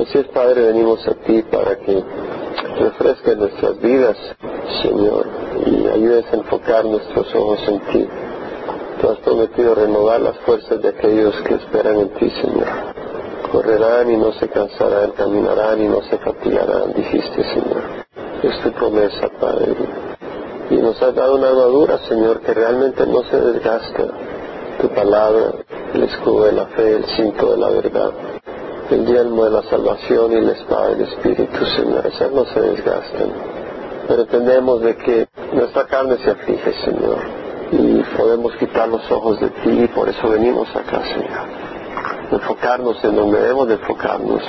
Así es, Padre, venimos a ti para que refresques nuestras vidas, Señor, y ayudes a enfocar nuestros ojos en ti. Tú has prometido renovar las fuerzas de aquellos que esperan en ti, Señor. Correrán y no se cansarán, caminarán y no se fatigarán, dijiste, Señor. Es tu promesa, Padre. Y nos has dado una armadura, Señor, que realmente no se desgasta. Tu palabra, el escudo de la fe, el cinto de la verdad el yelmo de la salvación y la espada del Espíritu, Señor. Esas no se desgastan. Pero entendemos de que nuestra carne se aflige, Señor. Y podemos quitar los ojos de ti y por eso venimos acá, Señor. Enfocarnos en donde debemos de enfocarnos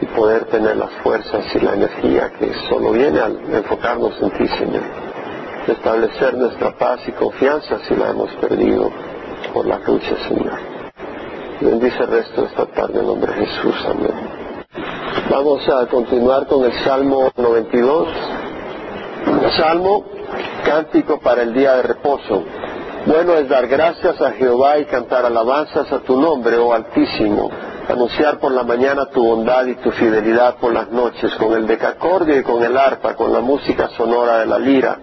y poder tener las fuerzas y la energía que solo viene al enfocarnos en ti, Señor. Establecer nuestra paz y confianza si la hemos perdido por la lucha, Señor. Bendice el resto de esta tarde en nombre de Jesús. Amén. Vamos a continuar con el Salmo 92. Salmo, cántico para el día de reposo. Bueno es dar gracias a Jehová y cantar alabanzas a tu nombre, oh Altísimo. Anunciar por la mañana tu bondad y tu fidelidad por las noches, con el decacordio y con el arpa, con la música sonora de la lira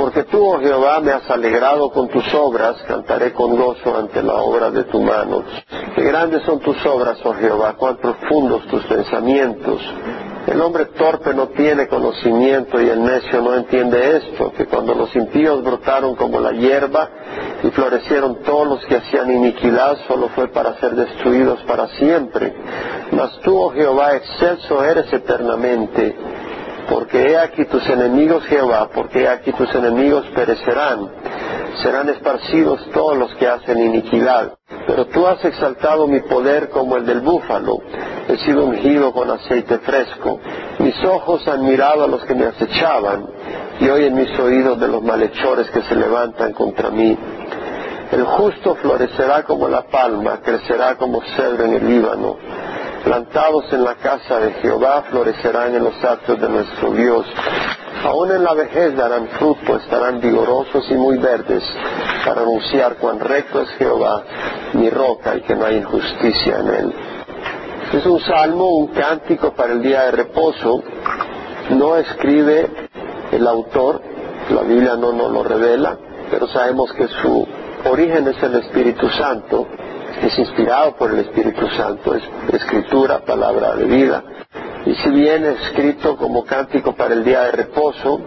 porque tú, oh Jehová, me has alegrado con tus obras, cantaré con gozo ante la obra de tu mano. Qué grandes son tus obras, oh Jehová, cuán profundos tus pensamientos. El hombre torpe no tiene conocimiento y el necio no entiende esto, que cuando los impíos brotaron como la hierba y florecieron todos los que hacían iniquidad, solo fue para ser destruidos para siempre. Mas tú, oh Jehová, excelso eres eternamente porque he aquí tus enemigos Jehová, porque he aquí tus enemigos perecerán, serán esparcidos todos los que hacen iniquidad. Pero tú has exaltado mi poder como el del búfalo, he sido ungido con aceite fresco, mis ojos han mirado a los que me acechaban, y oyen mis oídos de los malhechores que se levantan contra mí. El justo florecerá como la palma, crecerá como cedro en el Líbano plantados en la casa de Jehová, florecerán en los actos de nuestro Dios. Aún en la vejez darán fruto, estarán vigorosos y muy verdes, para anunciar cuán recto es Jehová, mi roca, y que no hay injusticia en él. Es un salmo, un cántico para el día de reposo. No escribe el autor, la Biblia no nos lo revela, pero sabemos que su origen es el Espíritu Santo es inspirado por el Espíritu Santo, es escritura, palabra de vida. Y si bien es escrito como cántico para el día de reposo,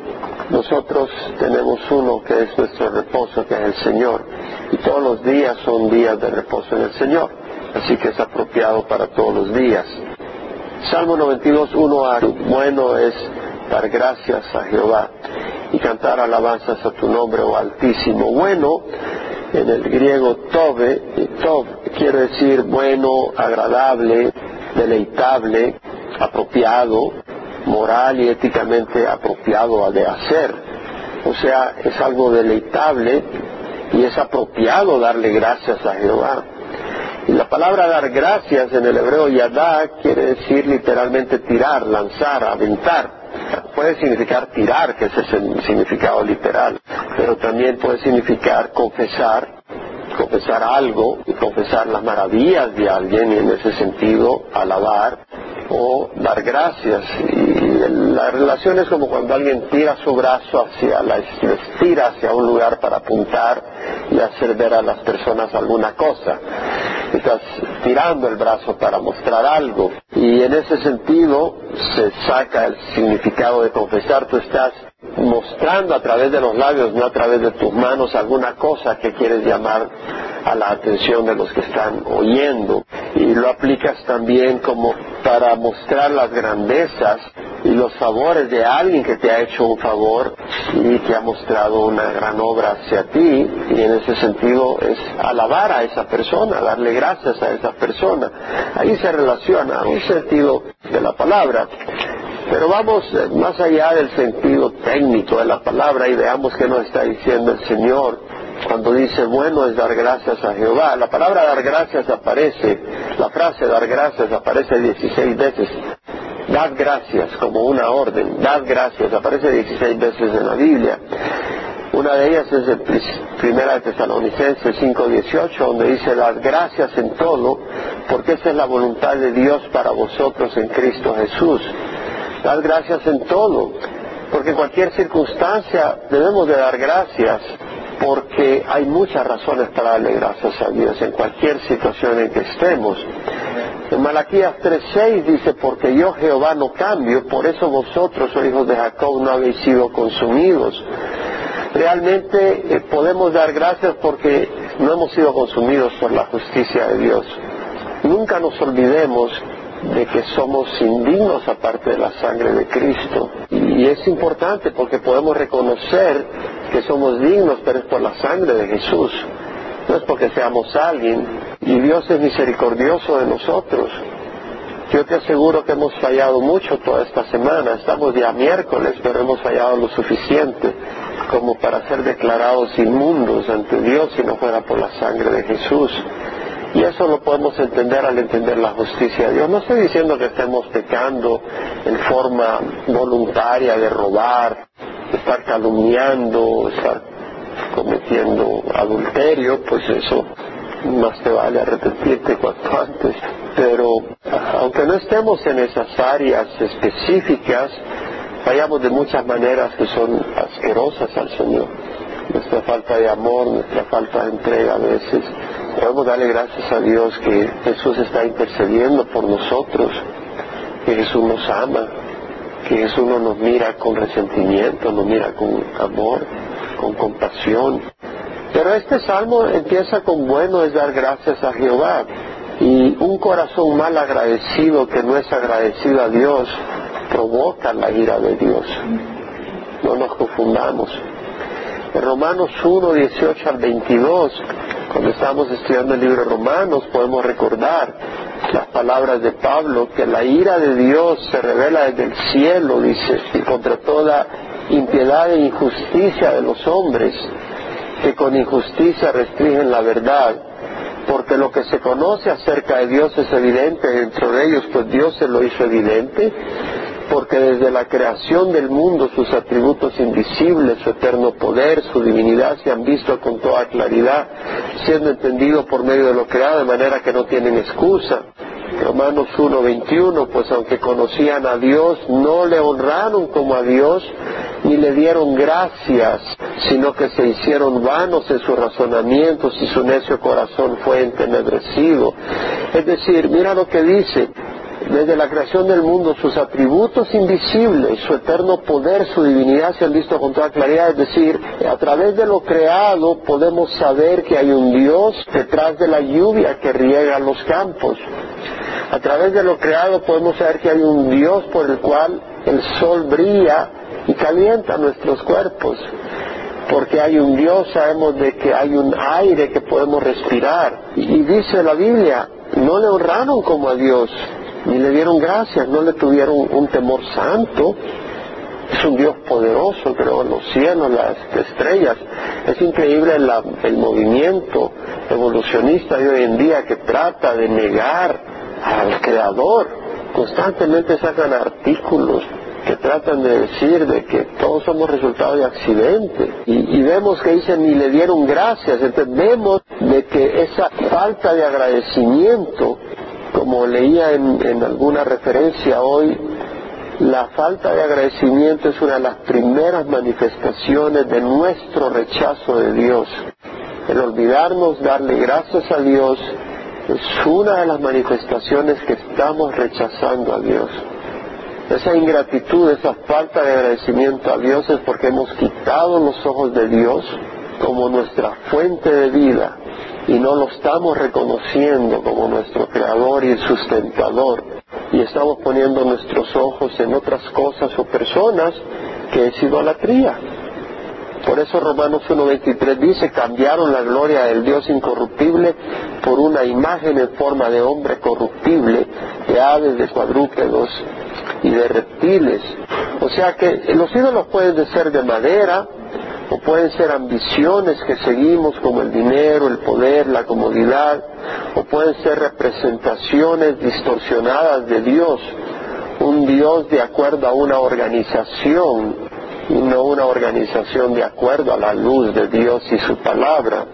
nosotros tenemos uno que es nuestro reposo, que es el Señor. Y todos los días son días de reposo en el Señor. Así que es apropiado para todos los días. Salmo 92, 1 a bueno es dar gracias a Jehová y cantar alabanzas a tu nombre, oh Altísimo. Bueno en el griego tobe, tov quiere decir bueno, agradable, deleitable, apropiado, moral y éticamente apropiado de hacer. O sea, es algo deleitable y es apropiado darle gracias a Jehová. Y la palabra dar gracias en el hebreo yadá quiere decir literalmente tirar, lanzar, aventar puede significar tirar, que ese es el significado literal, pero también puede significar confesar, confesar algo confesar las maravillas de alguien y en ese sentido alabar o dar gracias. Y la relación es como cuando alguien tira su brazo hacia la estira hacia un lugar para apuntar y hacer ver a las personas alguna cosa. Estás tirando el brazo para mostrar algo. Y en ese sentido se saca el significado de confesar. Tú estás mostrando a través de los labios, no a través de tus manos, alguna cosa que quieres llamar a la atención de los que están oyendo. Y lo aplicas también como para mostrar las grandezas y los favores de alguien que te ha hecho un favor y que ha mostrado una gran obra hacia ti y en ese sentido es alabar a esa persona, darle gracias a esa persona. Ahí se relaciona un sentido de la palabra. Pero vamos más allá del sentido técnico de la palabra y veamos qué nos está diciendo el Señor cuando dice bueno es dar gracias a Jehová. La palabra dar gracias aparece, la frase dar gracias aparece 16 veces. Dad gracias como una orden, dad gracias, aparece 16 veces en la Biblia. Una de ellas es en Primera de Tesalonicenses 5.18, donde dice, las gracias en todo, porque esa es la voluntad de Dios para vosotros en Cristo Jesús. Dar gracias en todo, porque en cualquier circunstancia debemos de dar gracias, porque hay muchas razones para darle gracias a Dios en cualquier situación en que estemos. En Malaquías 3.6 dice, porque yo Jehová no cambio, por eso vosotros, oh hijos de Jacob, no habéis sido consumidos. Realmente eh, podemos dar gracias porque no hemos sido consumidos por la justicia de Dios. Nunca nos olvidemos de que somos indignos aparte de la sangre de Cristo. Y es importante porque podemos reconocer que somos dignos, pero es por la sangre de Jesús. No es porque seamos alguien. Y Dios es misericordioso de nosotros. Yo te aseguro que hemos fallado mucho toda esta semana. Estamos día miércoles, pero hemos fallado lo suficiente como para ser declarados inmundos ante Dios si no fuera por la sangre de Jesús. Y eso lo podemos entender al entender la justicia de Dios. No estoy diciendo que estemos pecando en forma voluntaria de robar, estar calumniando, estar cometiendo adulterio, pues eso más te vale arrepentirte cuanto antes. Pero aunque no estemos en esas áreas específicas, fallamos de muchas maneras que son asquerosas al Señor. Nuestra falta de amor, nuestra falta de entrega a veces. Podemos darle gracias a Dios que Jesús está intercediendo por nosotros, que Jesús nos ama, que Jesús no nos mira con resentimiento, nos mira con amor, con compasión. Pero este salmo empieza con bueno es dar gracias a Jehová. Y un corazón mal agradecido que no es agradecido a Dios provoca la ira de Dios. No nos confundamos. En Romanos 1, 18 al 22, cuando estamos estudiando el libro de Romanos, podemos recordar las palabras de Pablo, que la ira de Dios se revela desde el cielo, dice, y contra toda impiedad e injusticia de los hombres, que con injusticia restringen la verdad. Porque lo que se conoce acerca de Dios es evidente dentro de ellos, pues Dios se lo hizo evidente, porque desde la creación del mundo sus atributos invisibles, su eterno poder, su divinidad se han visto con toda claridad, siendo entendido por medio de lo creado, de manera que no tienen excusa. Romanos 1:21, pues aunque conocían a Dios, no le honraron como a Dios, ni le dieron gracias, sino que se hicieron vanos en sus razonamientos y su necio corazón fue entenebrecido. Es decir, mira lo que dice, desde la creación del mundo sus atributos invisibles, su eterno poder, su divinidad se han visto con toda claridad. Es decir, a través de lo creado podemos saber que hay un Dios detrás de la lluvia que riega los campos. A través de lo creado podemos saber que hay un Dios por el cual el sol brilla y calienta nuestros cuerpos. Porque hay un Dios, sabemos de que hay un aire que podemos respirar. Y dice la Biblia, no le honraron como a Dios, ni le dieron gracias, no le tuvieron un temor santo. Es un Dios poderoso, creó los cielos, las estrellas. Es increíble el movimiento evolucionista de hoy en día que trata de negar al Creador. Constantemente sacan artículos que tratan de decir de que todos somos resultado de accidente y, vemos que dicen ni le dieron gracias entonces vemos de que esa falta de agradecimiento como leía en, alguna referencia hoy, la falta de agradecimiento es una de las primeras manifestaciones de nuestro rechazo de Dios. El olvidarnos darle gracias a Dios es una de las manifestaciones que estamos rechazando a Dios. Esa ingratitud, esa falta de agradecimiento a Dios es porque hemos quitado los ojos de Dios como nuestra fuente de vida y no lo estamos reconociendo como nuestro creador y sustentador y estamos poniendo nuestros ojos en otras cosas o personas que es idolatría. Por eso Romanos 1.23 dice, cambiaron la gloria del Dios incorruptible por una imagen en forma de hombre corruptible, de aves, de cuadrúpedos y de reptiles. O sea que los ídolos pueden ser de madera, o pueden ser ambiciones que seguimos como el dinero, el poder, la comodidad, o pueden ser representaciones distorsionadas de Dios, un Dios de acuerdo a una organización y no una organización de acuerdo a la luz de Dios y su palabra.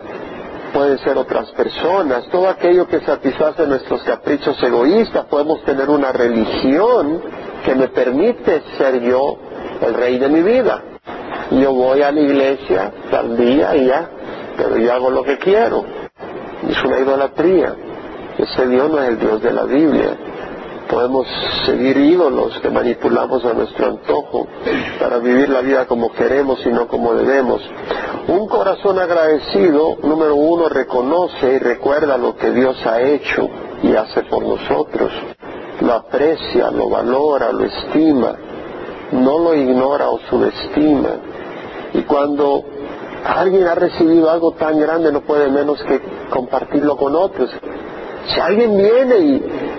Pueden ser otras personas, todo aquello que satisface nuestros caprichos egoístas. Podemos tener una religión que me permite ser yo el rey de mi vida. Yo voy a la iglesia tal día y ya, pero yo hago lo que quiero. Es una idolatría. Ese Dios no es el Dios de la Biblia. Podemos seguir ídolos que manipulamos a nuestro antojo para vivir la vida como queremos y no como debemos. Un corazón agradecido, número uno, reconoce y recuerda lo que Dios ha hecho y hace por nosotros. Lo aprecia, lo valora, lo estima, no lo ignora o subestima. Y cuando alguien ha recibido algo tan grande no puede menos que compartirlo con otros. Si alguien viene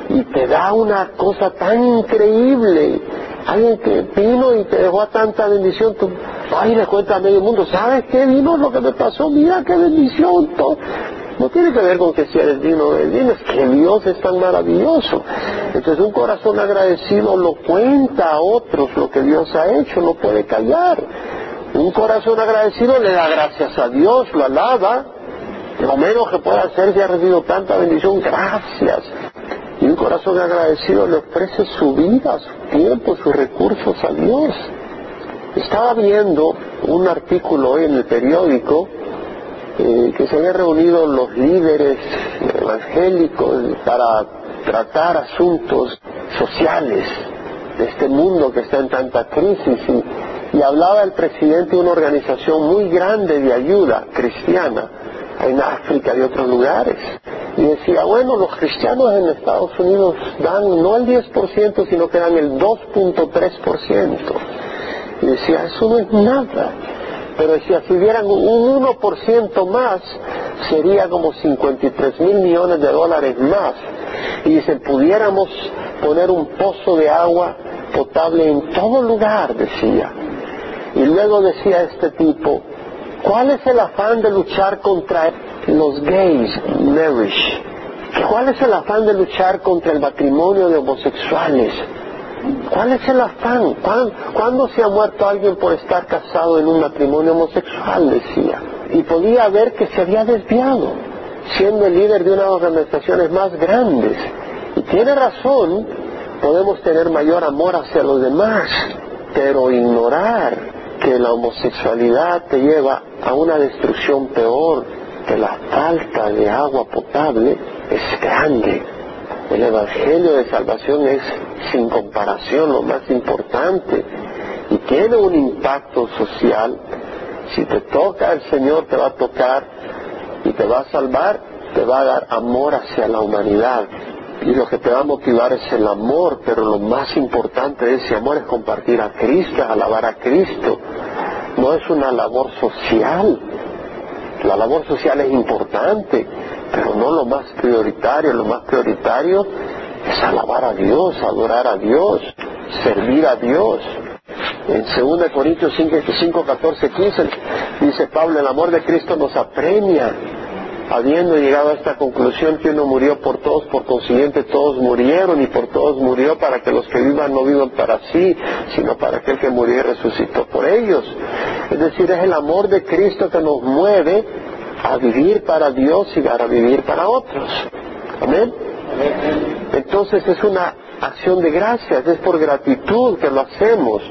y, te da una cosa tan increíble, alguien que vino y te dejó a tanta bendición, tú, ay, le cuenta a medio mundo, ¿sabes qué vino lo que me pasó? Mira qué bendición. Todo. No tiene que ver con que si eres digno o es que Dios es tan maravilloso. Entonces un corazón agradecido lo cuenta a otros lo que Dios ha hecho, no puede callar. Un corazón agradecido le da gracias a Dios, lo alaba, lo menos que pueda hacer si ha recibido tanta bendición, gracias. Y un corazón agradecido le ofrece su vida, su tiempo, sus recursos a Dios. Estaba viendo un artículo hoy en el periódico eh, que se habían reunido los líderes evangélicos para tratar asuntos sociales de este mundo que está en tanta crisis y, y hablaba el presidente de una organización muy grande de ayuda cristiana en África y otros lugares. Y decía, bueno, los cristianos en Estados Unidos dan no el 10%, sino que dan el 2.3%. Y decía, eso no es nada. Pero decía, si dieran un 1% más, sería como 53 mil millones de dólares más. Y dice, pudiéramos poner un pozo de agua potable en todo lugar, decía. Y luego decía este tipo, ¿Cuál es el afán de luchar contra los gays, marriage? ¿Cuál es el afán de luchar contra el matrimonio de homosexuales? ¿Cuál es el afán? ¿Cuándo, se ha muerto alguien por estar casado en un matrimonio homosexual? Decía. Y podía ver que se había desviado, siendo el líder de una de las organizaciones más grandes. Y tiene razón, podemos tener mayor amor hacia los demás, pero ignorar que la homosexualidad te lleva a una destrucción peor que la falta de agua potable es grande. El Evangelio de Salvación es sin comparación lo más importante y tiene un impacto social. Si te toca el Señor te va a tocar y te va a salvar, te va a dar amor hacia la humanidad. Y lo que te va a motivar es el amor, pero lo más importante de ese amor es compartir a Cristo, alabar a Cristo. No es una labor social. La labor social es importante, pero no lo más prioritario. Lo más prioritario es alabar a Dios, adorar a Dios, servir a Dios. En 2 Corintios 5, 5, 14, 15 dice Pablo, el amor de Cristo nos apremia habiendo llegado a esta conclusión que uno murió por todos, por consiguiente todos murieron y por todos murió para que los que vivan no vivan para sí, sino para aquel que murió y resucitó por ellos. Es decir, es el amor de Cristo que nos mueve a vivir para Dios y para vivir para otros. Amén. Entonces es una acción de gracias, es por gratitud que lo hacemos.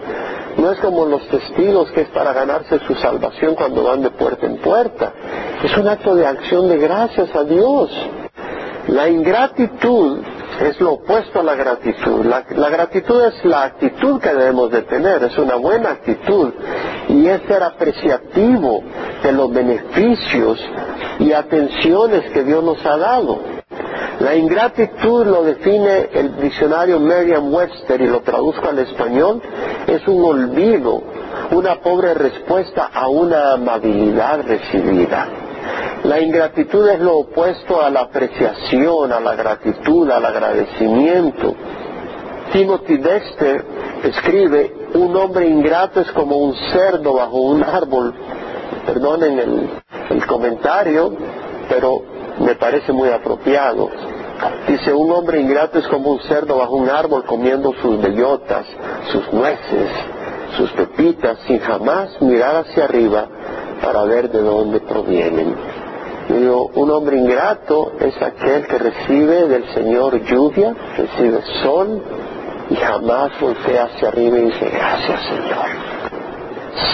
No es como los testigos que es para ganarse su salvación cuando van de puerta en puerta. Es un acto de acción de gracias a Dios. La ingratitud es lo opuesto a la gratitud. La, gratitud es la actitud que debemos de tener, es una buena actitud y es ser apreciativo de los beneficios y atenciones que Dios nos ha dado. La ingratitud lo define el diccionario Merriam-Webster y lo traduzco al español, es un olvido, una pobre respuesta a una amabilidad recibida. La ingratitud es lo opuesto a la apreciación, a la gratitud, al agradecimiento. Timothy Dexter escribe, un hombre ingrato es como un cerdo bajo un árbol. Perdonen el, el comentario, pero me parece muy apropiado. Dice, un hombre ingrato es como un cerdo bajo un árbol comiendo sus bellotas, sus nueces. sus pepitas, sin jamás mirar hacia arriba para ver de dónde provienen. Digo, un hombre ingrato es aquel que recibe del Señor lluvia, recibe sol y jamás voltea hacia arriba y dice, gracias Señor.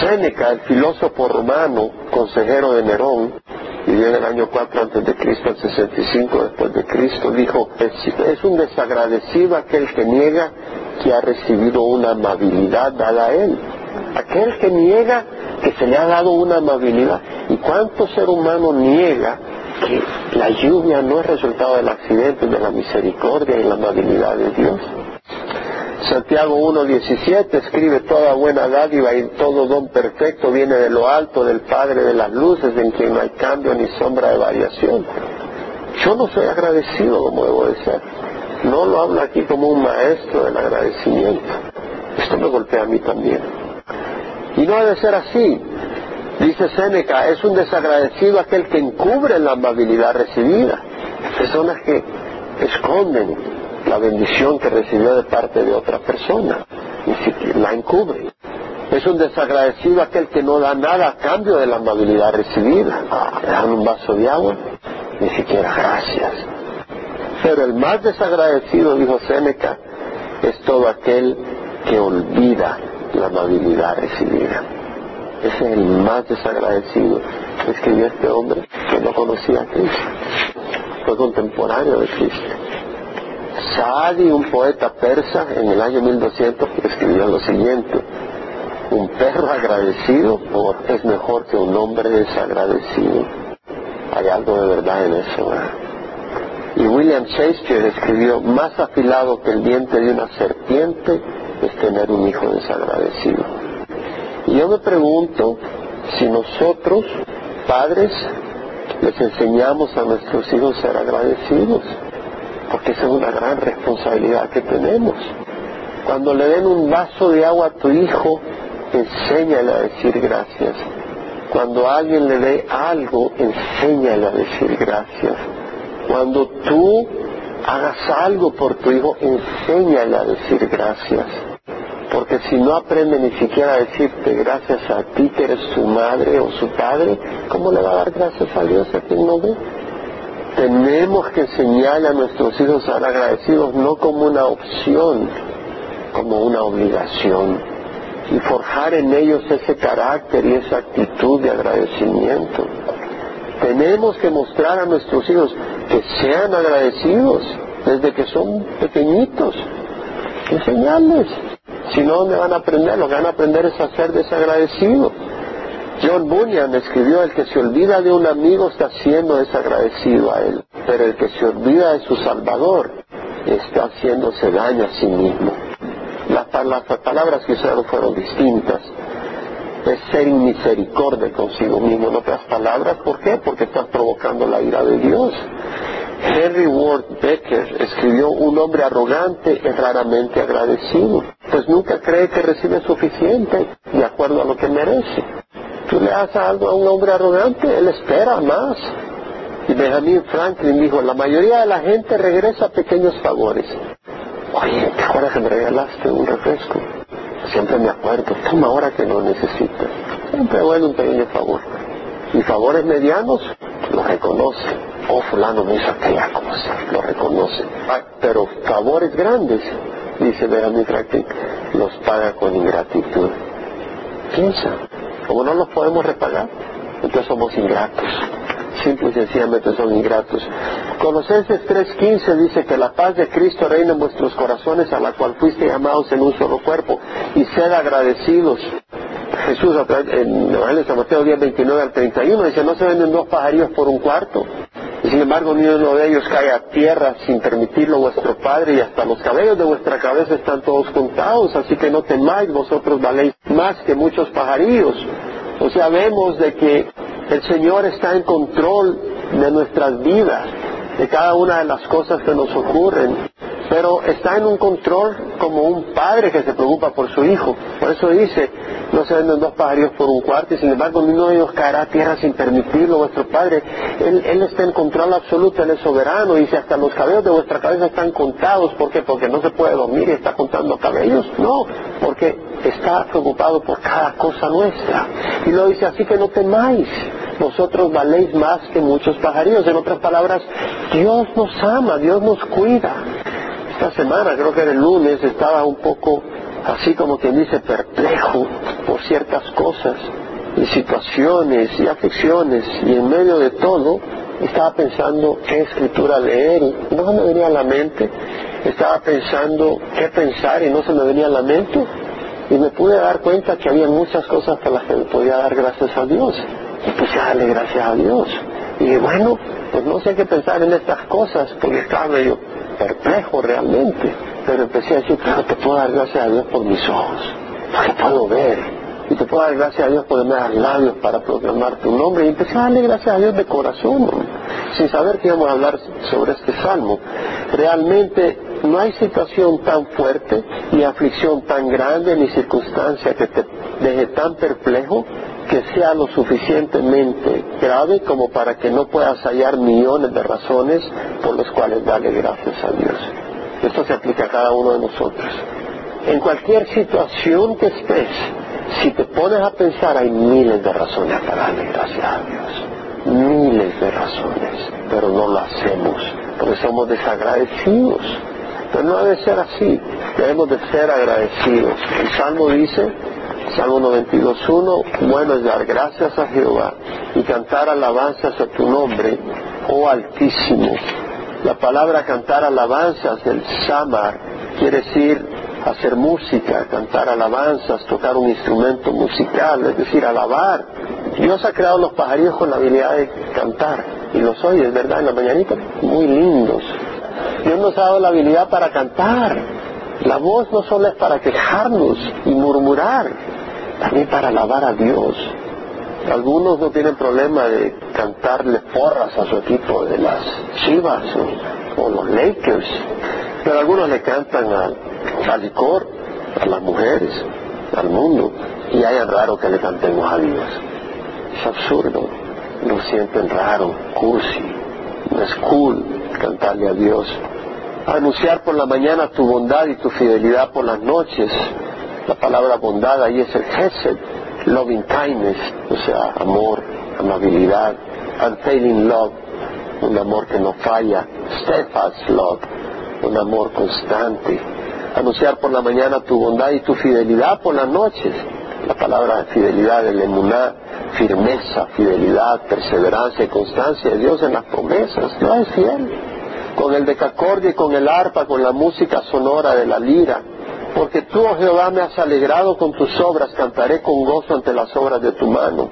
Séneca, el filósofo romano, consejero de Nerón, vivió en el año 4 antes de Cristo, al 65 después de Cristo, dijo, es un desagradecido aquel que niega que ha recibido una amabilidad dada a él. Aquel que niega que se le ha dado una amabilidad. ¿Y cuánto ser humano niega que la lluvia no es resultado del accidente, de la misericordia y la amabilidad de Dios? Santiago 1.17 escribe toda buena dádiva y todo don perfecto viene de lo alto del Padre de las luces en quien no hay cambio ni sombra de variación. Yo no soy agradecido como debo de ser. No lo hablo aquí como un maestro del agradecimiento. Esto me golpea a mí también. Y no debe ser así. Dice Séneca, es un desagradecido aquel que encubre la amabilidad recibida. Personas que esconden la bendición que recibió de parte de otra persona, ni siquiera la encubre. Es un desagradecido aquel que no da nada a cambio de la amabilidad recibida. Le dan un vaso de agua, ni siquiera gracias. Pero el más desagradecido, dijo Séneca, es todo aquel que olvida la amabilidad recibida. Ese es el más desagradecido. Escribió este hombre que no conocía a Cristo. Fue contemporáneo de Cristo. Saadi, un poeta persa, en el año 1200 escribió lo siguiente, un perro agradecido es mejor que un hombre desagradecido. Hay algo de verdad en eso. Y William Shakespeare escribió, más afilado que el diente de una serpiente es tener un hijo desagradecido. Y yo me pregunto si nosotros, padres, les enseñamos a nuestros hijos a ser agradecidos porque esa es una gran responsabilidad que tenemos. Cuando le den un vaso de agua a tu hijo, enséñale a decir gracias. Cuando alguien le dé algo, enséñale a decir gracias. Cuando tú hagas algo por tu hijo, enséñale a decir gracias. Porque si no aprende ni siquiera a decirte gracias a ti que eres su madre o su padre, ¿cómo le va a dar gracias a Dios a quien no ve? Tenemos que enseñarle a nuestros hijos a ser agradecidos no como una opción, como una obligación. Y forjar en ellos ese carácter y esa actitud de agradecimiento. Tenemos que mostrar a nuestros hijos que sean agradecidos desde que son pequeñitos. Enseñarles. Si no, ¿dónde van a aprender? Lo que van a aprender es a ser desagradecidos. John Bunyan escribió, el que se olvida de un amigo está siendo desagradecido a él, pero el que se olvida de su Salvador está haciéndose daño a sí mismo. Las, palabras que usaron fueron distintas. Es ser inmisericordia consigo mismo. En otras palabras, ¿por qué? Porque estás provocando la ira de Dios. Henry Ward Becker escribió, un hombre arrogante es raramente agradecido, pues nunca cree que recibe suficiente de acuerdo a lo que merece. Tú le haces algo a un hombre arrogante, él espera más. Y Benjamin Franklin dijo, la mayoría de la gente regresa pequeños favores. Oye, ¿te acuerdas que me regalaste un refresco? Siempre me acuerdo, toma ahora que lo necesitas. Siempre bueno un pequeño favor. Y favores medianos, lo reconoce. Oh, fulano me hizo aquella cosa, lo reconoce. Pero favores grandes, dice Benjamin Franklin, los paga con ingratitud. Piensa, como no los podemos repagar, entonces somos ingratos. Simple y sencillamente son ingratos. Colosenses 3.15 dice que la paz de Cristo reina en vuestros corazones a la cual fuiste llamados en un solo cuerpo y sed agradecidos. Jesús en Evangelio de San Mateo 10, 29 al 31 dice, no se venden dos pajarillos por un cuarto. Sin embargo, ni uno de ellos cae a tierra sin permitirlo vuestro Padre, y hasta los cabellos de vuestra cabeza están todos contados, así que no temáis, vosotros valéis más que muchos pajarillos. O sea, vemos de que el Señor está en control de nuestras vidas, de cada una de las cosas que nos ocurren. Pero está en un control como un padre que se preocupa por su hijo. Por eso dice, no se venden dos pajarillos por un cuarto y sin embargo uno de ellos caerá a tierra sin permitirlo. Vuestro Padre, él, él está en control absoluto, Él es soberano dice hasta los cabellos de vuestra cabeza están contados. ¿Por qué? Porque no se puede dormir y está contando cabellos. No, porque está preocupado por cada cosa nuestra. Y lo dice así que no temáis vosotros valéis más que muchos pajarillos. En otras palabras, Dios nos ama, Dios nos cuida. Esta semana, creo que era el lunes, estaba un poco así como quien dice perplejo por ciertas cosas y situaciones y aflicciones. Y en medio de todo estaba pensando qué escritura leer y no se me venía a la mente, estaba pensando qué pensar y no se me venía a la mente. Y me pude dar cuenta que había muchas cosas por las que me podía dar gracias a Dios. Y puse a darle gracias a Dios. Y bueno, pues no sé qué pensar en estas cosas porque estaba medio perplejo realmente pero empecé a decir, claro, te puedo dar gracias a Dios por mis ojos, porque puedo ver. Y te puedo dar gracias a Dios por dar labios para proclamar tu nombre. Y empecé a darle gracias a Dios de corazón, sin saber que íbamos a hablar sobre este salmo. Realmente no hay situación tan fuerte, ni aflicción tan grande, ni circunstancia que te deje tan perplejo que sea lo suficientemente grave como para que no puedas hallar millones de razones por las cuales darle gracias a Dios. Esto se aplica a cada uno de nosotros. En cualquier situación que estés, si te pones a pensar, hay miles de razones para darle gracias a Dios. Miles de razones, pero no lo hacemos, porque somos desagradecidos. Pero no debe ser así, debemos de ser agradecidos. El Salmo dice, Salmo 92.1, bueno es dar gracias a Jehová y cantar alabanzas a tu nombre, oh Altísimo, la palabra cantar alabanzas del samar quiere decir hacer música, cantar alabanzas, tocar un instrumento musical, es decir, alabar. Dios ha creado los pajarillos con la habilidad de cantar, y los oyes, ¿verdad? En la mañanita, muy lindos. Dios nos ha dado la habilidad para cantar. La voz no solo es para quejarnos y murmurar, también para alabar a Dios. Algunos no tienen problema de cantarle porras a su equipo de las Chivas o, los Lakers, pero algunos le cantan al, licor, a las mujeres, al mundo, y hay raro que le cantemos a Dios. Es absurdo, lo sienten raro, cursi, no es cool cantarle a Dios. Anunciar por la mañana tu bondad y tu fidelidad por las noches. La palabra bondad ahí es el Gesed, loving kindness, o sea, amor, amabilidad, unfailing love, un amor que no falla, steadfast love, un amor constante, anunciar por la mañana tu bondad y tu fidelidad por las noches, la palabra fidelidad, el emuná, firmeza, fidelidad, perseverancia y constancia de Dios en las promesas, no es fiel. Con el decacorde y con el arpa, con la música sonora de la lira, porque tú, oh Jehová, me has alegrado con tus obras, cantaré con gozo ante las obras de tu mano.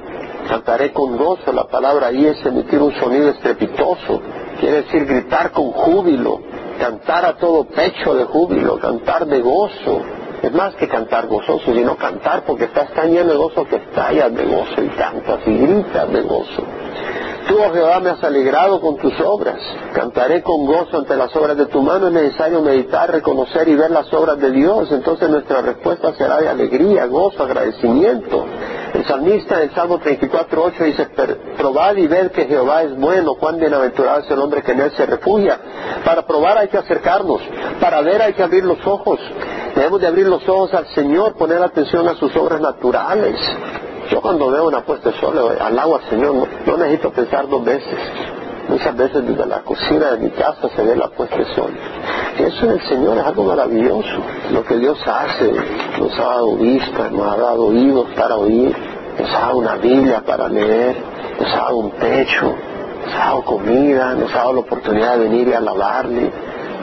Cantaré con gozo, la palabra ahí es emitir un sonido estrepitoso, quiere decir gritar con júbilo, cantar a todo pecho de júbilo, cantar de gozo. Es más que cantar gozoso, sino cantar porque estás tan lleno de gozo que estallas de gozo y cantas y gritas de gozo. Tú, oh Jehová, me has alegrado con tus obras. Cantaré con gozo ante las obras de tu mano. Es necesario meditar, reconocer y ver las obras de Dios. Entonces nuestra respuesta será de alegría, gozo, agradecimiento. El salmista en Salmo 34.8 dice, probad y ver que Jehová es bueno, cuán bienaventurado es el hombre que en él se refugia. Para probar hay que acercarnos, para ver hay que abrir los ojos. Debemos de abrir los ojos al Señor, poner atención a sus obras naturales. Yo cuando veo una puesta de sol, al agua, Señor, no, necesito pensar dos veces. Muchas veces desde la cocina de mi casa se ve la puesta de sol. Eso en el Señor es algo maravilloso. Lo que Dios hace, nos ha dado vista, nos ha dado oídos para oír, nos ha dado una Biblia para leer, nos ha dado un techo, nos ha dado comida, nos ha dado la oportunidad de venir y alabarle,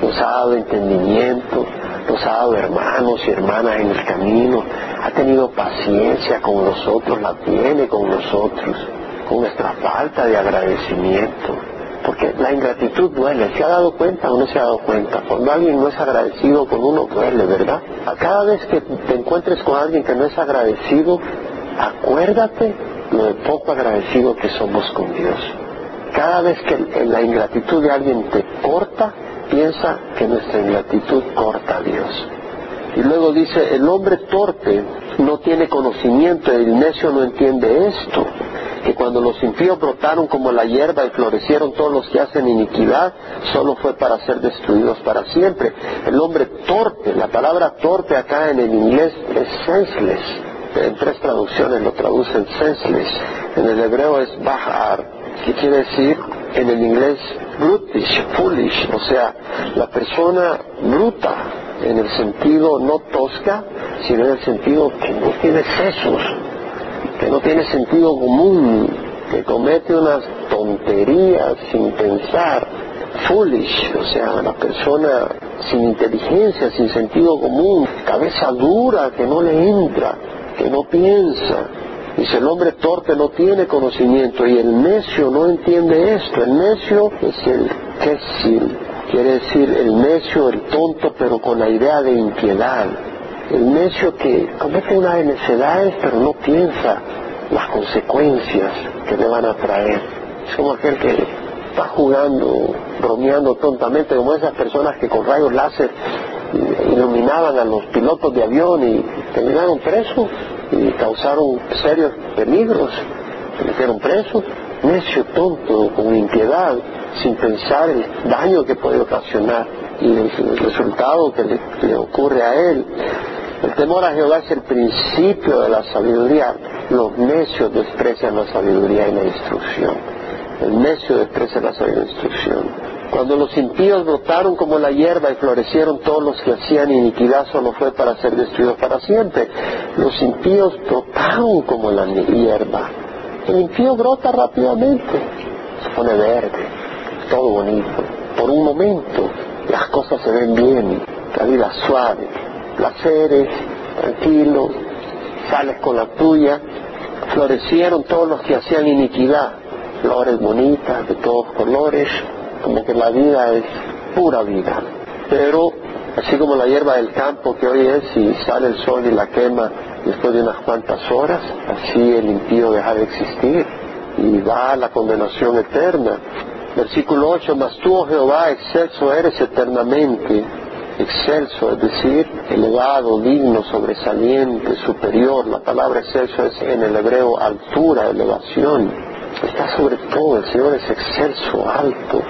nos ha dado entendimiento, nos ha dado hermanos y hermanas en el camino, ha tenido paciencia con nosotros, la tiene con nosotros, con nuestra falta de agradecimiento. Porque la ingratitud duele, ¿se ha dado cuenta o no se ha dado cuenta? Cuando alguien no es agradecido con uno, duele, ¿verdad? A cada vez que te encuentres con alguien que no es agradecido, acuérdate lo de poco agradecido que somos con Dios. Cada vez que la ingratitud de alguien te corta, piensa que nuestra ingratitud corta a Dios. Y luego dice, el hombre torpe no tiene conocimiento, el necio no entiende esto, que cuando los impíos brotaron como la hierba y florecieron todos los que hacen iniquidad, solo fue para ser destruidos para siempre. El hombre torpe, la palabra torpe acá en el inglés es senseless, en tres traducciones lo traducen senseless, en el hebreo es bahar, que quiere decir en el inglés brutish, foolish, o sea, la persona bruta, en el sentido no tosca, sino en el sentido que no tiene sesos, que no tiene sentido común, que comete unas tonterías sin pensar, foolish, o sea, la persona sin inteligencia, sin sentido común, cabeza dura que no le entra, que no piensa. Dice, el hombre torpe no tiene conocimiento y el necio no entiende esto. El necio es el kesil, quiere decir el necio, el tonto, pero con la idea de impiedad. El necio que comete unas necedades pero no piensa las consecuencias que le van a traer. Es como aquel que está jugando, bromeando tontamente, como esas personas que con rayos láser iluminaban a los pilotos de avión y terminaron presos y causaron serios peligros, se metieron presos, necio, tonto, con impiedad, sin pensar el daño que puede ocasionar y el, resultado que le, ocurre a él. El temor a Jehová es el principio de la sabiduría. Los necios desprecian la sabiduría y la instrucción. El necio desprecia la sabiduría y la instrucción. Cuando los impíos brotaron como la hierba y florecieron todos los que hacían iniquidad, solo fue para ser destruidos para siempre. Los impíos brotaron como la hierba. El impío brota rápidamente, se pone verde, todo bonito. Por un momento las cosas se ven bien, la vida suave, placeres, tranquilo, sales con la tuya. Florecieron todos los que hacían iniquidad, flores bonitas de todos colores, como que la vida es pura vida. Pero así como la hierba del campo que hoy es y sale el sol y la quema después de unas cuantas horas, así el impío deja de existir y va a la condenación eterna. Versículo 8, mas tú, oh Jehová, excelso eres eternamente, excelso, es decir, elevado, digno, sobresaliente, superior. La palabra excelso es en el hebreo altura, elevación. Está sobre todo, el Señor es excelso, alto,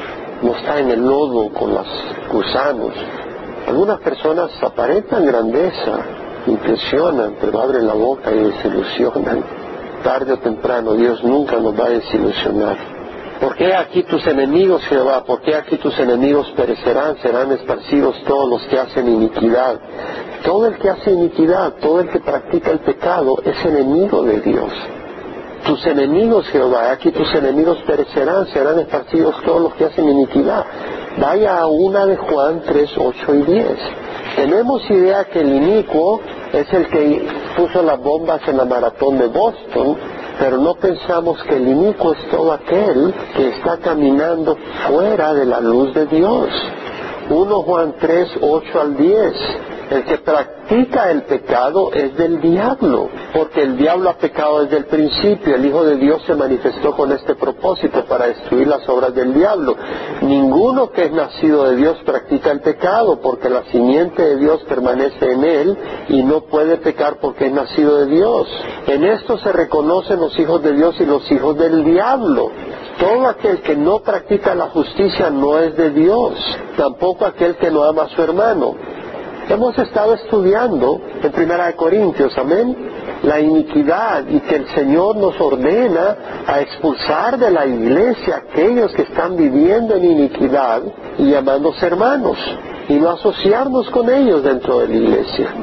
no está en el lodo con los gusanos. Algunas personas aparentan grandeza, impresionan, pero abren la boca y desilusionan. Tarde o temprano Dios nunca nos va a desilusionar. ¿Por qué aquí tus enemigos, Jehová? ¿Por qué aquí tus enemigos perecerán? Serán esparcidos todos los que hacen iniquidad. Todo el que hace iniquidad, todo el que practica el pecado, es enemigo de Dios tus enemigos, Jehová, aquí tus enemigos perecerán, serán esparcidos todos los que hacen iniquidad. Vaya a una de Juan 3, 8 y 10. Tenemos idea que el inicuo es el que puso las bombas en la maratón de Boston, pero no pensamos que el inicuo es todo aquel que está caminando fuera de la luz de Dios. 1 Juan 3, 8 al 10. El que practica el pecado es del diablo, porque el diablo ha pecado desde el principio. El Hijo de Dios se manifestó con este propósito para destruir las obras del diablo. Ninguno que es nacido de Dios practica el pecado, porque la simiente de Dios permanece en él y no puede pecar porque es nacido de Dios. En esto se reconocen los hijos de Dios y los hijos del diablo. Todo aquel que no practica la justicia no es de Dios, tampoco aquel que no ama a su hermano. Hemos estado estudiando en Primera de Corintios, amén, la iniquidad y que el Señor nos ordena a expulsar de la iglesia aquellos que están viviendo en iniquidad y llamándose hermanos y no asociarnos con ellos dentro de la iglesia.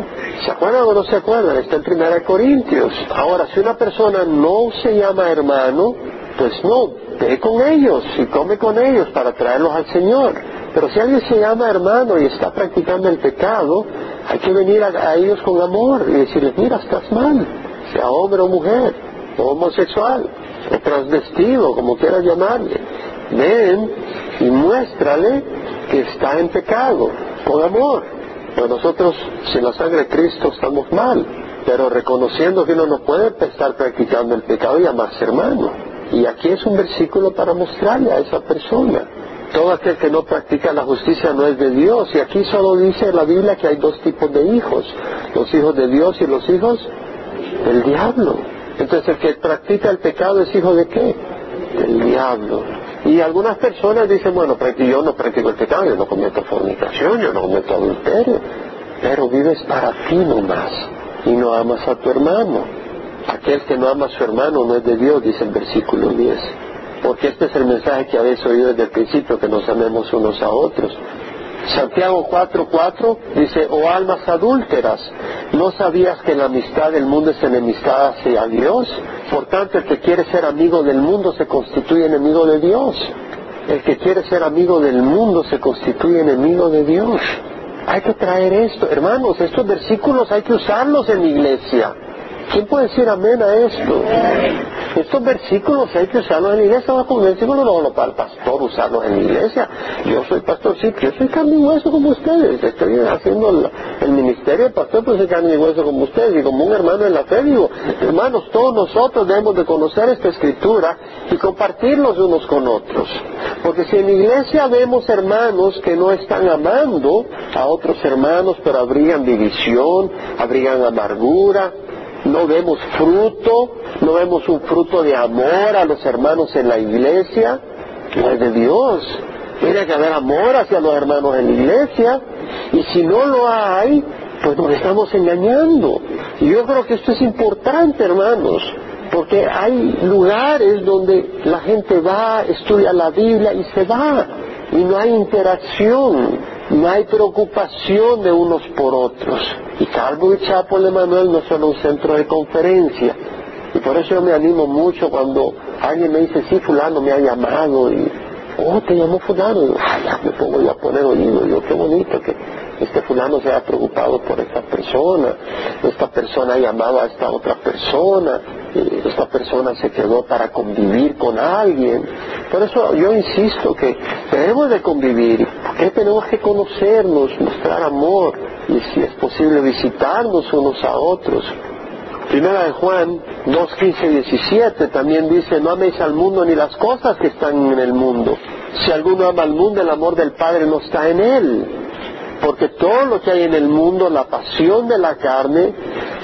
¿Se acuerdan o no se acuerdan? Está en Primera de Corintios. Ahora, si una persona no se llama hermano, pues no, ve con ellos y come con ellos para traerlos al Señor. Pero si alguien se llama hermano y está practicando el pecado, hay que venir a, ellos con amor y decirles, mira, estás mal, sea hombre o mujer, o homosexual, o transvestido, como quieras llamarle. Ven y muéstrale que está en pecado, con amor. Pero nosotros, sin la sangre de Cristo, estamos mal. Pero reconociendo que uno no puede estar practicando el pecado y llamarse hermano. Y aquí es un versículo para mostrarle a esa persona Todo aquel que no practica la justicia no es de Dios. Y aquí solo dice la Biblia que hay dos tipos de hijos. Los hijos de Dios y los hijos del diablo. Entonces el que practica el pecado es hijo de qué? Del diablo. Y algunas personas dicen, bueno, yo no practico el pecado, yo no cometo fornicación, yo no cometo adulterio. Pero vives para ti nomás y no amas a tu hermano. Aquel que no ama a su hermano no es de Dios, dice el versículo 10 porque este es el mensaje que habéis oído desde el principio, que nos amemos unos a otros. Santiago 4:4 dice, oh almas adúlteras, ¿no sabías que la amistad del mundo es enemistad hacia Dios? Por tanto, el que quiere ser amigo del mundo se constituye enemigo de Dios. El que quiere ser amigo del mundo se constituye enemigo de Dios. Hay que traer esto, hermanos, estos versículos hay que usarlos en la iglesia. ¿Quién puede decir amén a esto? Estos versículos hay que usarlos en la iglesia. Va con versículo no para el pastor usarlos en la iglesia. Yo soy pastor, sí, yo soy carne y hueso como ustedes. Estoy haciendo el, ministerio del pastor, pues soy carne y hueso como ustedes. Y como un hermano en la fe, digo, hermanos, todos nosotros debemos de conocer esta escritura y compartirlos unos con otros. Porque si en la iglesia vemos hermanos que no están amando a otros hermanos, pero habrían división, habrían amargura, no vemos fruto, no vemos un fruto de amor a los hermanos en la iglesia, no es de Dios. Tiene que haber amor hacia los hermanos en la iglesia, y si no lo hay, pues nos estamos engañando. Y yo creo que esto es importante, hermanos, porque hay lugares donde la gente va, estudia la Biblia y se va, y no hay interacción no hay preocupación de unos por otros. Y Calvo y Chapo de Manuel no son un centro de conferencia. Y por eso yo me animo mucho cuando alguien me dice, sí, fulano me ha llamado y, oh, te llamó fulano. Y ay, ya me pongo yo a poner oído. Y yo, qué bonito que este fulano se haya preocupado por esta persona. Esta persona ha llamado a esta otra persona. esta persona se quedó para convivir con alguien. Por eso yo insisto que debemos de convivir, porque tenemos que conocernos, mostrar amor y si es posible visitarnos unos a otros. Primera de Juan 2, 15, 17 también dice, no améis al mundo ni las cosas que están en el mundo. Si alguno ama al mundo, el amor del Padre no está en él. Porque todo lo que hay en el mundo, la pasión de la carne,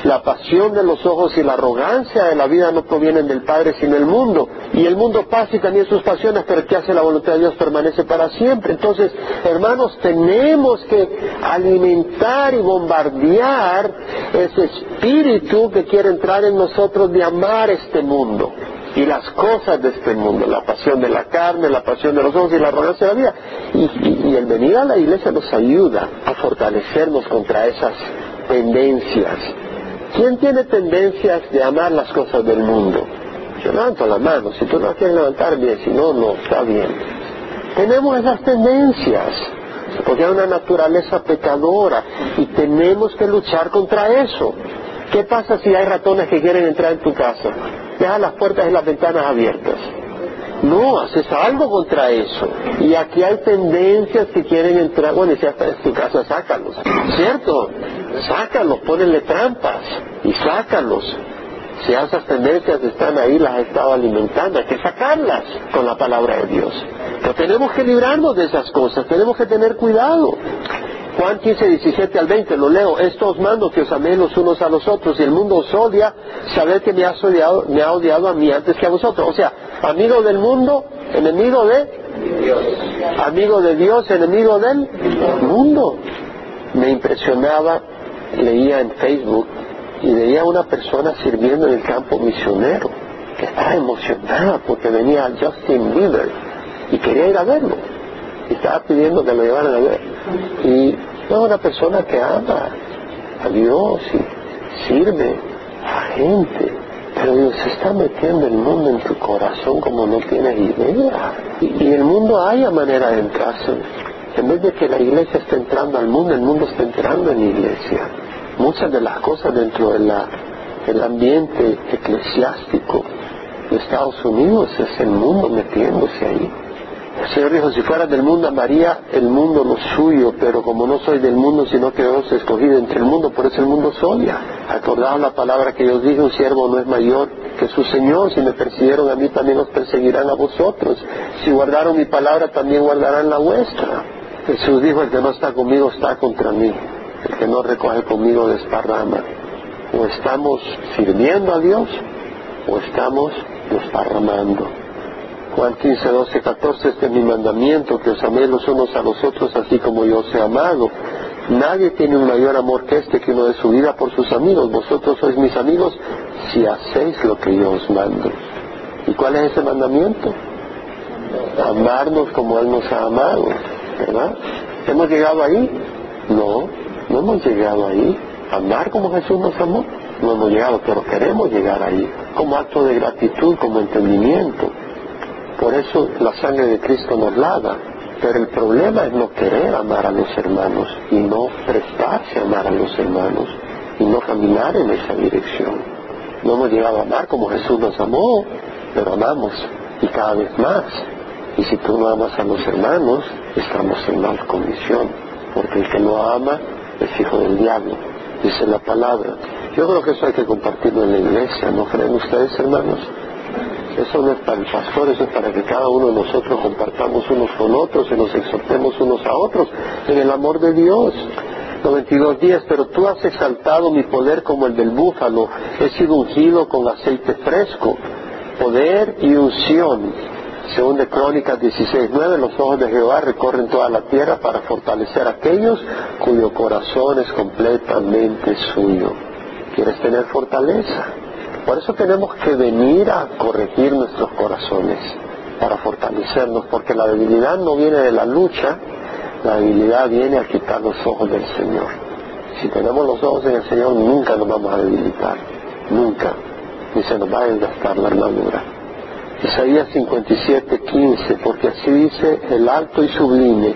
la pasión de los ojos y la arrogancia de la vida no provienen del Padre sino del mundo. Y el mundo pasa y también sus pasiones, pero que hace la voluntad de Dios permanece para siempre. Entonces, hermanos, tenemos que alimentar y bombardear ese espíritu que quiere entrar en nosotros de amar este mundo y las cosas de este mundo, la pasión de la carne, la pasión de los ojos y la arrogancia de la vida. Y, el venir a la iglesia nos ayuda a fortalecernos contra esas tendencias. ¿Quién tiene tendencias de amar las cosas del mundo? Yo levanto la mano, si tú no quieres levantar bien, si no, no, está bien. Tenemos esas tendencias, porque hay una naturaleza pecadora y tenemos que luchar contra eso. ¿Qué pasa si hay ratones que quieren entrar en tu casa? Deja las puertas y las ventanas abiertas. No, haces algo contra eso. Y aquí hay tendencias que quieren entrar, bueno, si hasta en tu casa, sácalos. ¿Cierto? Sácalos, ponenle trampas y sácalos. Si esas tendencias están ahí, las has estado alimentando, hay que sacarlas con la palabra de Dios. Pero tenemos que librarnos de esas cosas, tenemos que tener cuidado. Juan 15, 17 al 20, lo leo, esto os mando que os améis los unos a los otros, y el mundo os odia, sabed que me, odiado, me ha odiado a mí antes que a vosotros. O sea, amigo del mundo, enemigo de Dios. Amigo de Dios, enemigo del mundo. Me impresionaba, leía en Facebook, y veía a una persona sirviendo en el campo misionero, que estaba emocionada porque venía Justin Bieber, y quería ir a verlo y estaba pidiendo que lo llevaran a ver. Y es una persona que ama a Dios y sirve a gente. Pero Dios está metiendo el mundo en tu corazón como no tienes idea. Y, el mundo haya manera de entrarse. En vez de que la iglesia esté entrando al mundo, el mundo está entrando en la iglesia. Muchas de las cosas dentro del ambiente eclesiástico de Estados Unidos es el mundo metiéndose ahí. El Señor dijo, si fueras del mundo amaría el mundo lo suyo, pero como no soy del mundo, sino que os he escogido entre el mundo, por eso el mundo os odia. Acordaos la palabra que yo dije, un siervo no es mayor que su Señor, si me persiguieron a mí, también os perseguirán a vosotros. Si guardaron mi palabra, también guardarán la vuestra. Jesús dijo, el que no está conmigo está contra mí. El que no recoge conmigo desparrama. O estamos sirviendo a Dios o estamos desparramando. Juan 15, 12, 14, este es mi mandamiento, que os améis los unos a los otros así como yo os he amado. Nadie tiene un mayor amor que este que uno de su vida por sus amigos. Vosotros sois mis amigos si hacéis lo que yo os mando. ¿Y cuál es ese mandamiento? Amarnos como Él nos ha amado, ¿verdad? ¿Hemos llegado ahí? No, no hemos llegado ahí. Amar como Jesús nos amó. No hemos llegado, pero queremos llegar ahí, como acto de gratitud, como entendimiento. Por eso la sangre de Cristo nos lava. Pero el problema es no querer amar a los hermanos y no prestarse a amar a los hermanos y no caminar en esa dirección. No hemos llegado a amar como Jesús nos amó, pero amamos y cada vez más. Y si tú no amas a los hermanos, estamos en mal condición, porque el que no ama es hijo del diablo, dice la palabra. Yo creo que eso hay que compartirlo en la iglesia, ¿no creen ustedes, hermanos? Eso no es para el pastor, eso es para que cada uno de nosotros compartamos unos con otros y nos exhortemos unos a otros en el amor de Dios. 92 días, pero tú has exaltado mi poder como el del búfalo, he sido ungido con aceite fresco, poder y unción. Según de Crónicas 16.9, los ojos de Jehová recorren toda la tierra para fortalecer a aquellos cuyo corazón es completamente suyo. ¿Quieres tener fortaleza? Por eso tenemos que venir a corregir nuestros corazones, para fortalecernos, porque la debilidad no viene de la lucha, la debilidad viene a quitar los ojos del Señor. Si tenemos los ojos en el Señor, nunca nos vamos a debilitar, nunca, ni se nos va a desgastar la armadura. Isaías 57, 15, porque así dice el alto y sublime,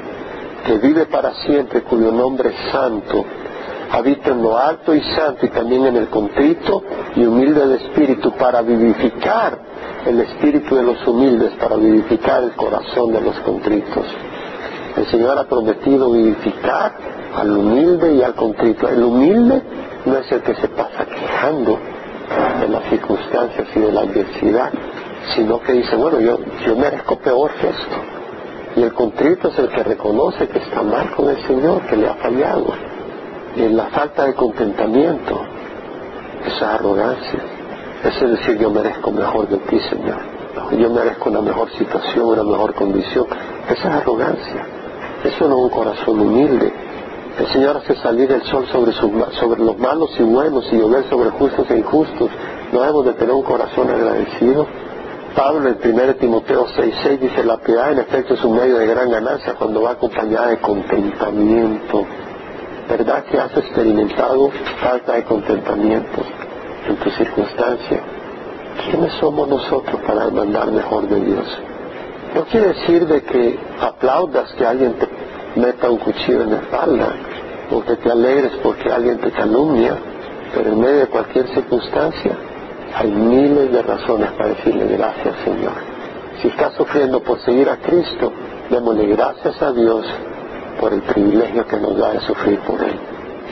que vive para siempre, cuyo nombre es santo, habita en lo alto y santo y también en el contrito y humilde de espíritu para vivificar el espíritu de los humildes, para vivificar el corazón de los contritos. El Señor ha prometido vivificar al humilde y al contrito. El humilde no es el que se pasa quejando de las circunstancias y de la adversidad, sino que dice, bueno, yo, yo merezco peor que esto. Y el contrito es el que reconoce que está mal con el Señor, que le ha fallado en la falta de contentamiento, esa arrogancia, es decir, yo merezco mejor de ti, Señor, yo merezco una mejor situación, una mejor condición, esa es arrogancia, eso no es un corazón humilde. El Señor hace salir el sol sobre, sobre los malos y buenos y llover sobre justos e injustos. No debemos de tener un corazón agradecido. Pablo en 1 Timoteo 6.6 dice, la piedad en efecto es un medio de gran ganancia cuando va acompañada de contentamiento. ¿Verdad que has experimentado falta de contentamiento en tu circunstancia? ¿Quiénes somos nosotros para demandar mejor de Dios? No quiere decir de que aplaudas que alguien te meta un cuchillo en la espalda o que te alegres porque alguien te calumnia, pero en medio de cualquier circunstancia hay miles de razones para decirle gracias Señor. Si estás sufriendo por seguir a Cristo, démosle gracias a Dios por el privilegio que nos da de sufrir por Él.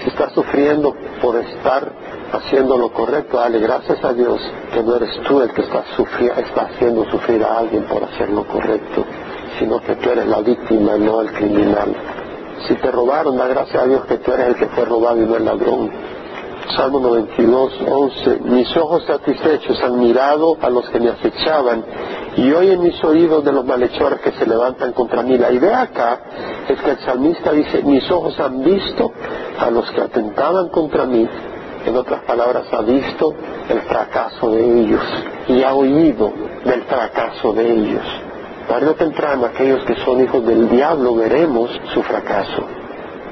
Si estás sufriendo por estar haciendo lo correcto, dale gracias a Dios que no eres tú el que está, está haciendo sufrir a alguien por hacer lo correcto, sino que tú eres la víctima no el criminal. Si te robaron, da gracias a Dios que tú eres el que fue robado y no el ladrón. Salmo 92, 11. Mis ojos satisfechos han mirado a los que me acechaban y oyen mis oídos de los malhechores que se levantan contra mí. La idea acá es que el salmista dice, mis ojos han visto a los que atentaban contra mí. En otras palabras, ha visto el fracaso de ellos y ha oído del fracaso de ellos. Tarde o temprano, aquellos que son hijos del diablo veremos su fracaso.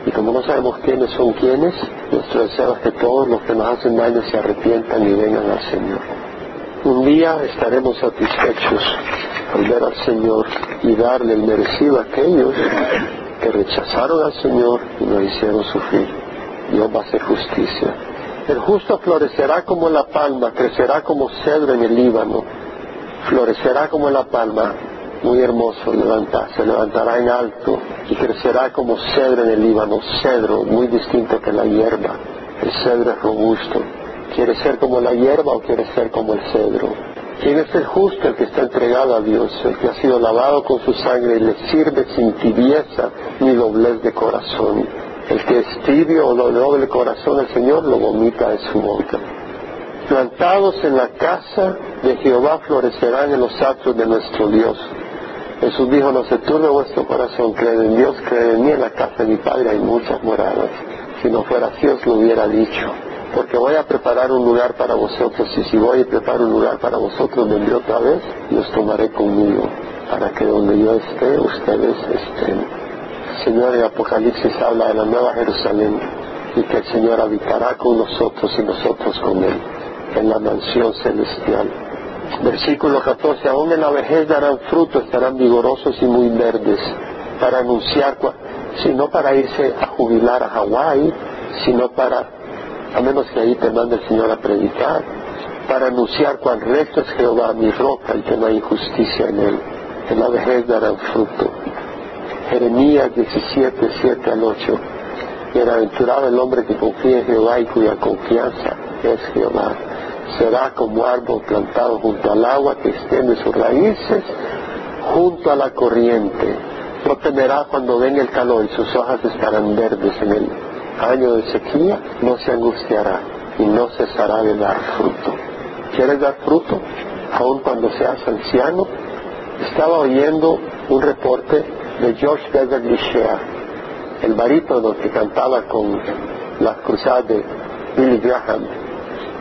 Y como no sabemos quiénes son quiénes, nuestro deseo es que todos los que nos hacen daño se arrepientan y vengan al Señor. Un día estaremos satisfechos al ver al Señor y darle el merecido a aquellos que rechazaron al Señor y nos hicieron sufrir. Dios va a hacer justicia. El justo florecerá como la palma, crecerá como cedro en el Líbano, florecerá como la palma, muy hermoso, se levantará en alto y crecerá como cedro en el Líbano, cedro muy distinto que la hierba. El cedro es robusto, ¿Quieres ser como la hierba o quieres ser como el cedro? ¿Quién es el justo, el que está entregado a Dios, el que ha sido lavado con su sangre y le sirve sin tibieza ni doblez de corazón? El que es tibio o doble corazón, el Señor lo vomita de su boca. Plantados en la casa de Jehová florecerán en los actos de nuestro Dios. Jesús dijo, no se turbe vuestro corazón, creed en Dios, creed en mí, en la casa de mi Padre hay muchas moradas. Si no fuera así os lo hubiera dicho porque voy a preparar un lugar para vosotros y si voy a preparar un lugar para vosotros vendré otra vez y os tomaré conmigo para que donde yo esté ustedes estén. Señor en Apocalipsis habla de la nueva Jerusalén y que el Señor habitará con nosotros y nosotros con Él en la mansión celestial. Versículo 14, aún en la vejez darán fruto, estarán vigorosos y muy verdes para anunciar, no para irse a jubilar a Hawái, sino para a menos que ahí te mande el Señor a predicar, para anunciar cuán recto es Jehová mi roca y que no hay injusticia en él. En la vejez darán fruto. Jeremías 17, 7 al 8. Bienaventurado el hombre que confía en Jehová y cuya confianza es Jehová. Será como árbol plantado junto al agua que extiende sus raíces junto a la corriente. No temerá cuando venga el calor y sus hojas estarán verdes en él año de sequía, no se angustiará y no cesará de dar fruto. ¿Quieres dar fruto? Aun cuando seas anciano. Estaba oyendo un reporte de George Beverly Shea, el barítono que cantaba con las cruzadas de Billy Graham,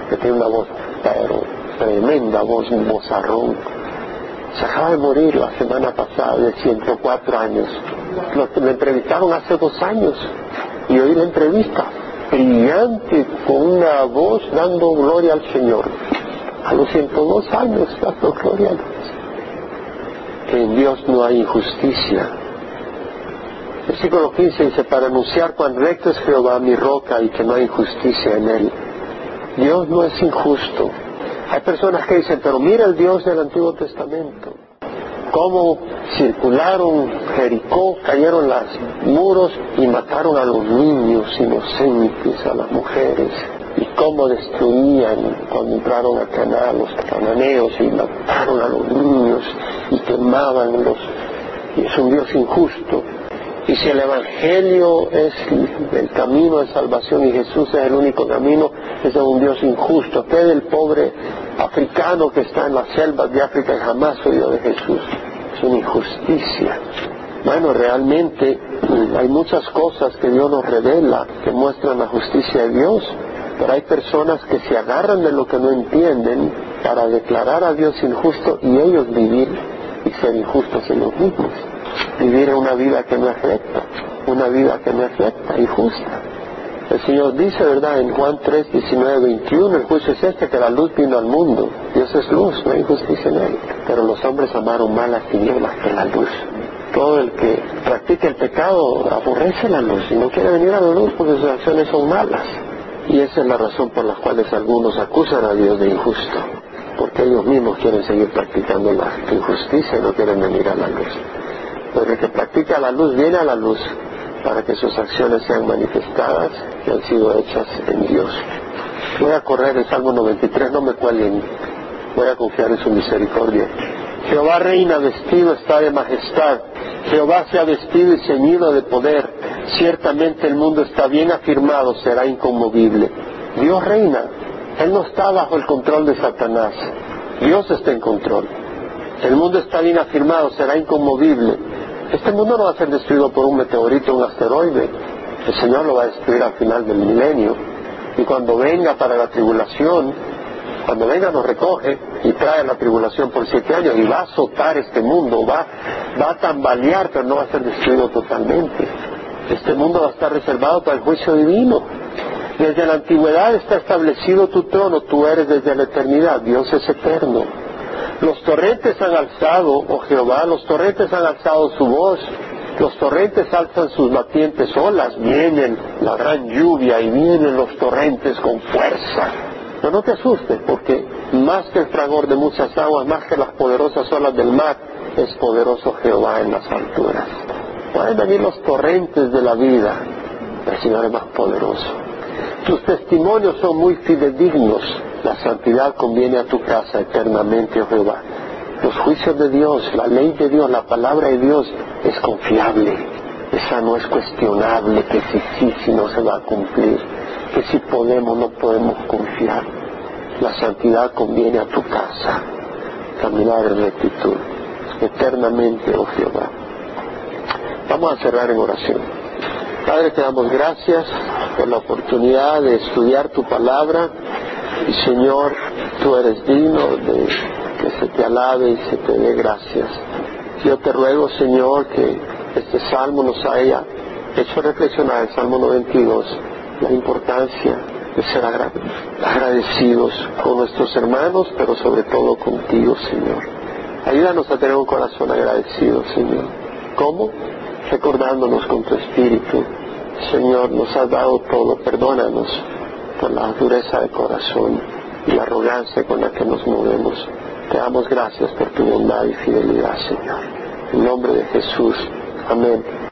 que tiene una voz, pero tremenda voz, un. Se acaba de morir la semana pasada de 104 años. Lo, entrevistaron hace dos años y oí la entrevista, brillante, con una voz dando gloria al Señor. A los 102 años dando gloria a Dios. En Dios no hay injusticia. Versículo 15 dice, para anunciar cuán recto es Jehová mi roca y que no hay injusticia en él. Dios no es injusto. Hay personas que dicen, pero mira el Dios del Antiguo Testamento cómo circularon Jericó, cayeron los muros y mataron a los niños inocentes, a las mujeres, y cómo destruían cuando entraron a Canaán los cananeos y mataron a los niños y quemaban los... Es un Dios injusto. Y si el Evangelio es el camino de salvación y Jesús es el único camino, es un Dios injusto. Usted el pobre africano que está en las selvas de África jamás oyó de Jesús. Es una injusticia. Bueno, realmente mm, hay muchas cosas que Dios nos revela que muestran la justicia de Dios, pero hay personas que se agarran de lo que no entienden para declarar a Dios injusto y ellos vivir y ser injustos en los mismos. Vivir una vida que no es recta, una vida que no es recta y justa. El Señor dice, ¿verdad? En Juan 3, 19, 21, el juicio es este, que la luz vino al mundo. Dios es luz, no hay justicia en él. Pero los hombres amaron más las tinieblas que la luz. Todo el que practica el pecado aborrece la luz y no quiere venir a la luz porque sus acciones son malas. Y esa es la razón por la cual algunos acusan a Dios de injusto. Porque ellos mismos quieren seguir practicando la injusticia y no quieren venir a la luz. Pero el que practica la luz viene a la luz para que sus acciones sean manifestadas y han sido hechas en Dios. Voy a correr el Salmo 93, no me cuelen, voy a confiar en su misericordia. Jehová reina vestido está de majestad, Jehová se ha vestido y ceñido de poder, ciertamente el mundo está bien afirmado, será inconmovible. Dios reina, Él no está bajo el control de Satanás, Dios está en control. El mundo está bien afirmado, será inconmovible. Este mundo no va a ser destruido por un meteorito, un asteroide. El Señor lo va a destruir al final del milenio. Y cuando venga para la tribulación, cuando venga nos recoge y trae la tribulación por siete años y va a azotar este mundo, va, va a tambalear, pero no va a ser destruido totalmente. Este mundo va a estar reservado para el juicio divino. Desde la antigüedad está establecido tu trono, tú eres desde la eternidad, Dios es eterno. Los torrentes han alzado, oh Jehová, los torrentes han alzado su voz, los torrentes alzan sus batientes olas, vienen la gran lluvia y vienen los torrentes con fuerza. Pero no te asustes, porque más que el fragor de muchas aguas, más que las poderosas olas del mar, es poderoso Jehová en las alturas. Pueden venir los torrentes de la vida, el Señor es más poderoso. Tus testimonios son muy fidedignos. La santidad conviene a tu casa eternamente, oh Jehová. Los juicios de Dios, la ley de Dios, la palabra de Dios es confiable. Esa no es cuestionable que si sí, si no se va a cumplir. Que si podemos, no podemos confiar. La santidad conviene a tu casa. Caminar en rectitud. Eternamente, oh Jehová. Vamos a cerrar en oración. Padre, te damos gracias por la oportunidad de estudiar tu palabra. Señor, tú eres digno de que se te alabe y se te dé gracias. Yo te ruego, Señor, que este salmo nos haya hecho reflexionar, el Salmo 92, la importancia de ser agradecidos con nuestros hermanos, pero sobre todo contigo, Señor. Ayúdanos a tener un corazón agradecido, Señor. ¿Cómo? recordándonos con tu espíritu. Señor, nos has dado todo, perdónanos por la dureza de corazón y la arrogancia con la que nos movemos. Te damos gracias por tu bondad y fidelidad, Señor. En nombre de Jesús. Amén.